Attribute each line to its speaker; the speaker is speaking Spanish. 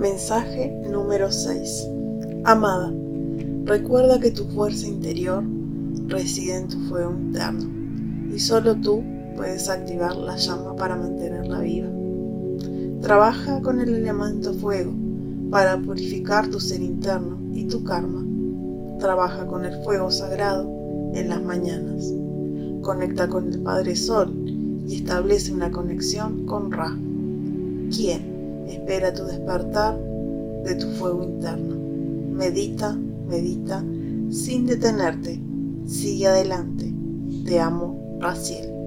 Speaker 1: Mensaje número 6. Amada, recuerda que tu fuerza interior reside en tu fuego interno y solo tú puedes activar la llama para mantenerla viva. Trabaja con el elemento fuego para purificar tu ser interno y tu karma. Trabaja con el fuego sagrado en las mañanas. Conecta con el Padre Sol y establece una conexión con Ra, quien espera tu despertar de tu fuego interno. Medita, medita, sin detenerte. Sigue adelante. Te amo, Raciel.